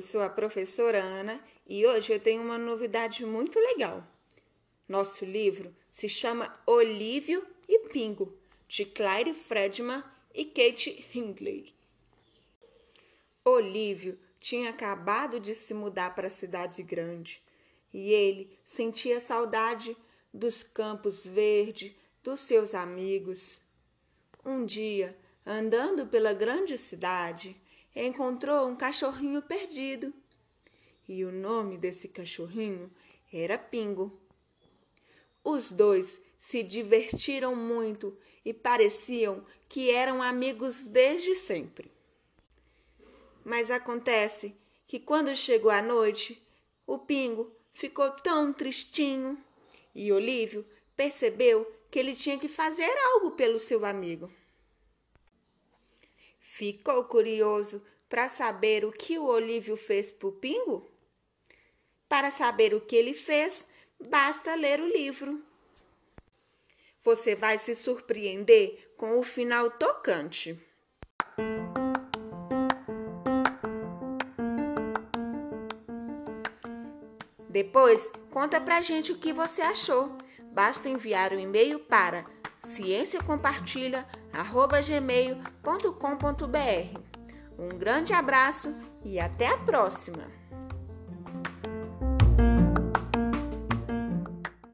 Eu sou a professora Ana e hoje eu tenho uma novidade muito legal. Nosso livro se chama Olívio e Pingo, de Claire Fredman e Kate Hindley. Olívio tinha acabado de se mudar para a cidade grande e ele sentia saudade dos campos verdes, dos seus amigos. Um dia, andando pela grande cidade, encontrou um cachorrinho perdido. E o nome desse cachorrinho era Pingo. Os dois se divertiram muito e pareciam que eram amigos desde sempre. Mas acontece que quando chegou a noite, o Pingo ficou tão tristinho e Olívio percebeu que ele tinha que fazer algo pelo seu amigo. Ficou curioso para saber o que o Olívio fez para o Pingo? Para saber o que ele fez, basta ler o livro. Você vai se surpreender com o final tocante. Depois, conta pra gente o que você achou. Basta enviar o um e-mail para cienciacompartilha.gmail.com.br. Um grande abraço e até a próxima!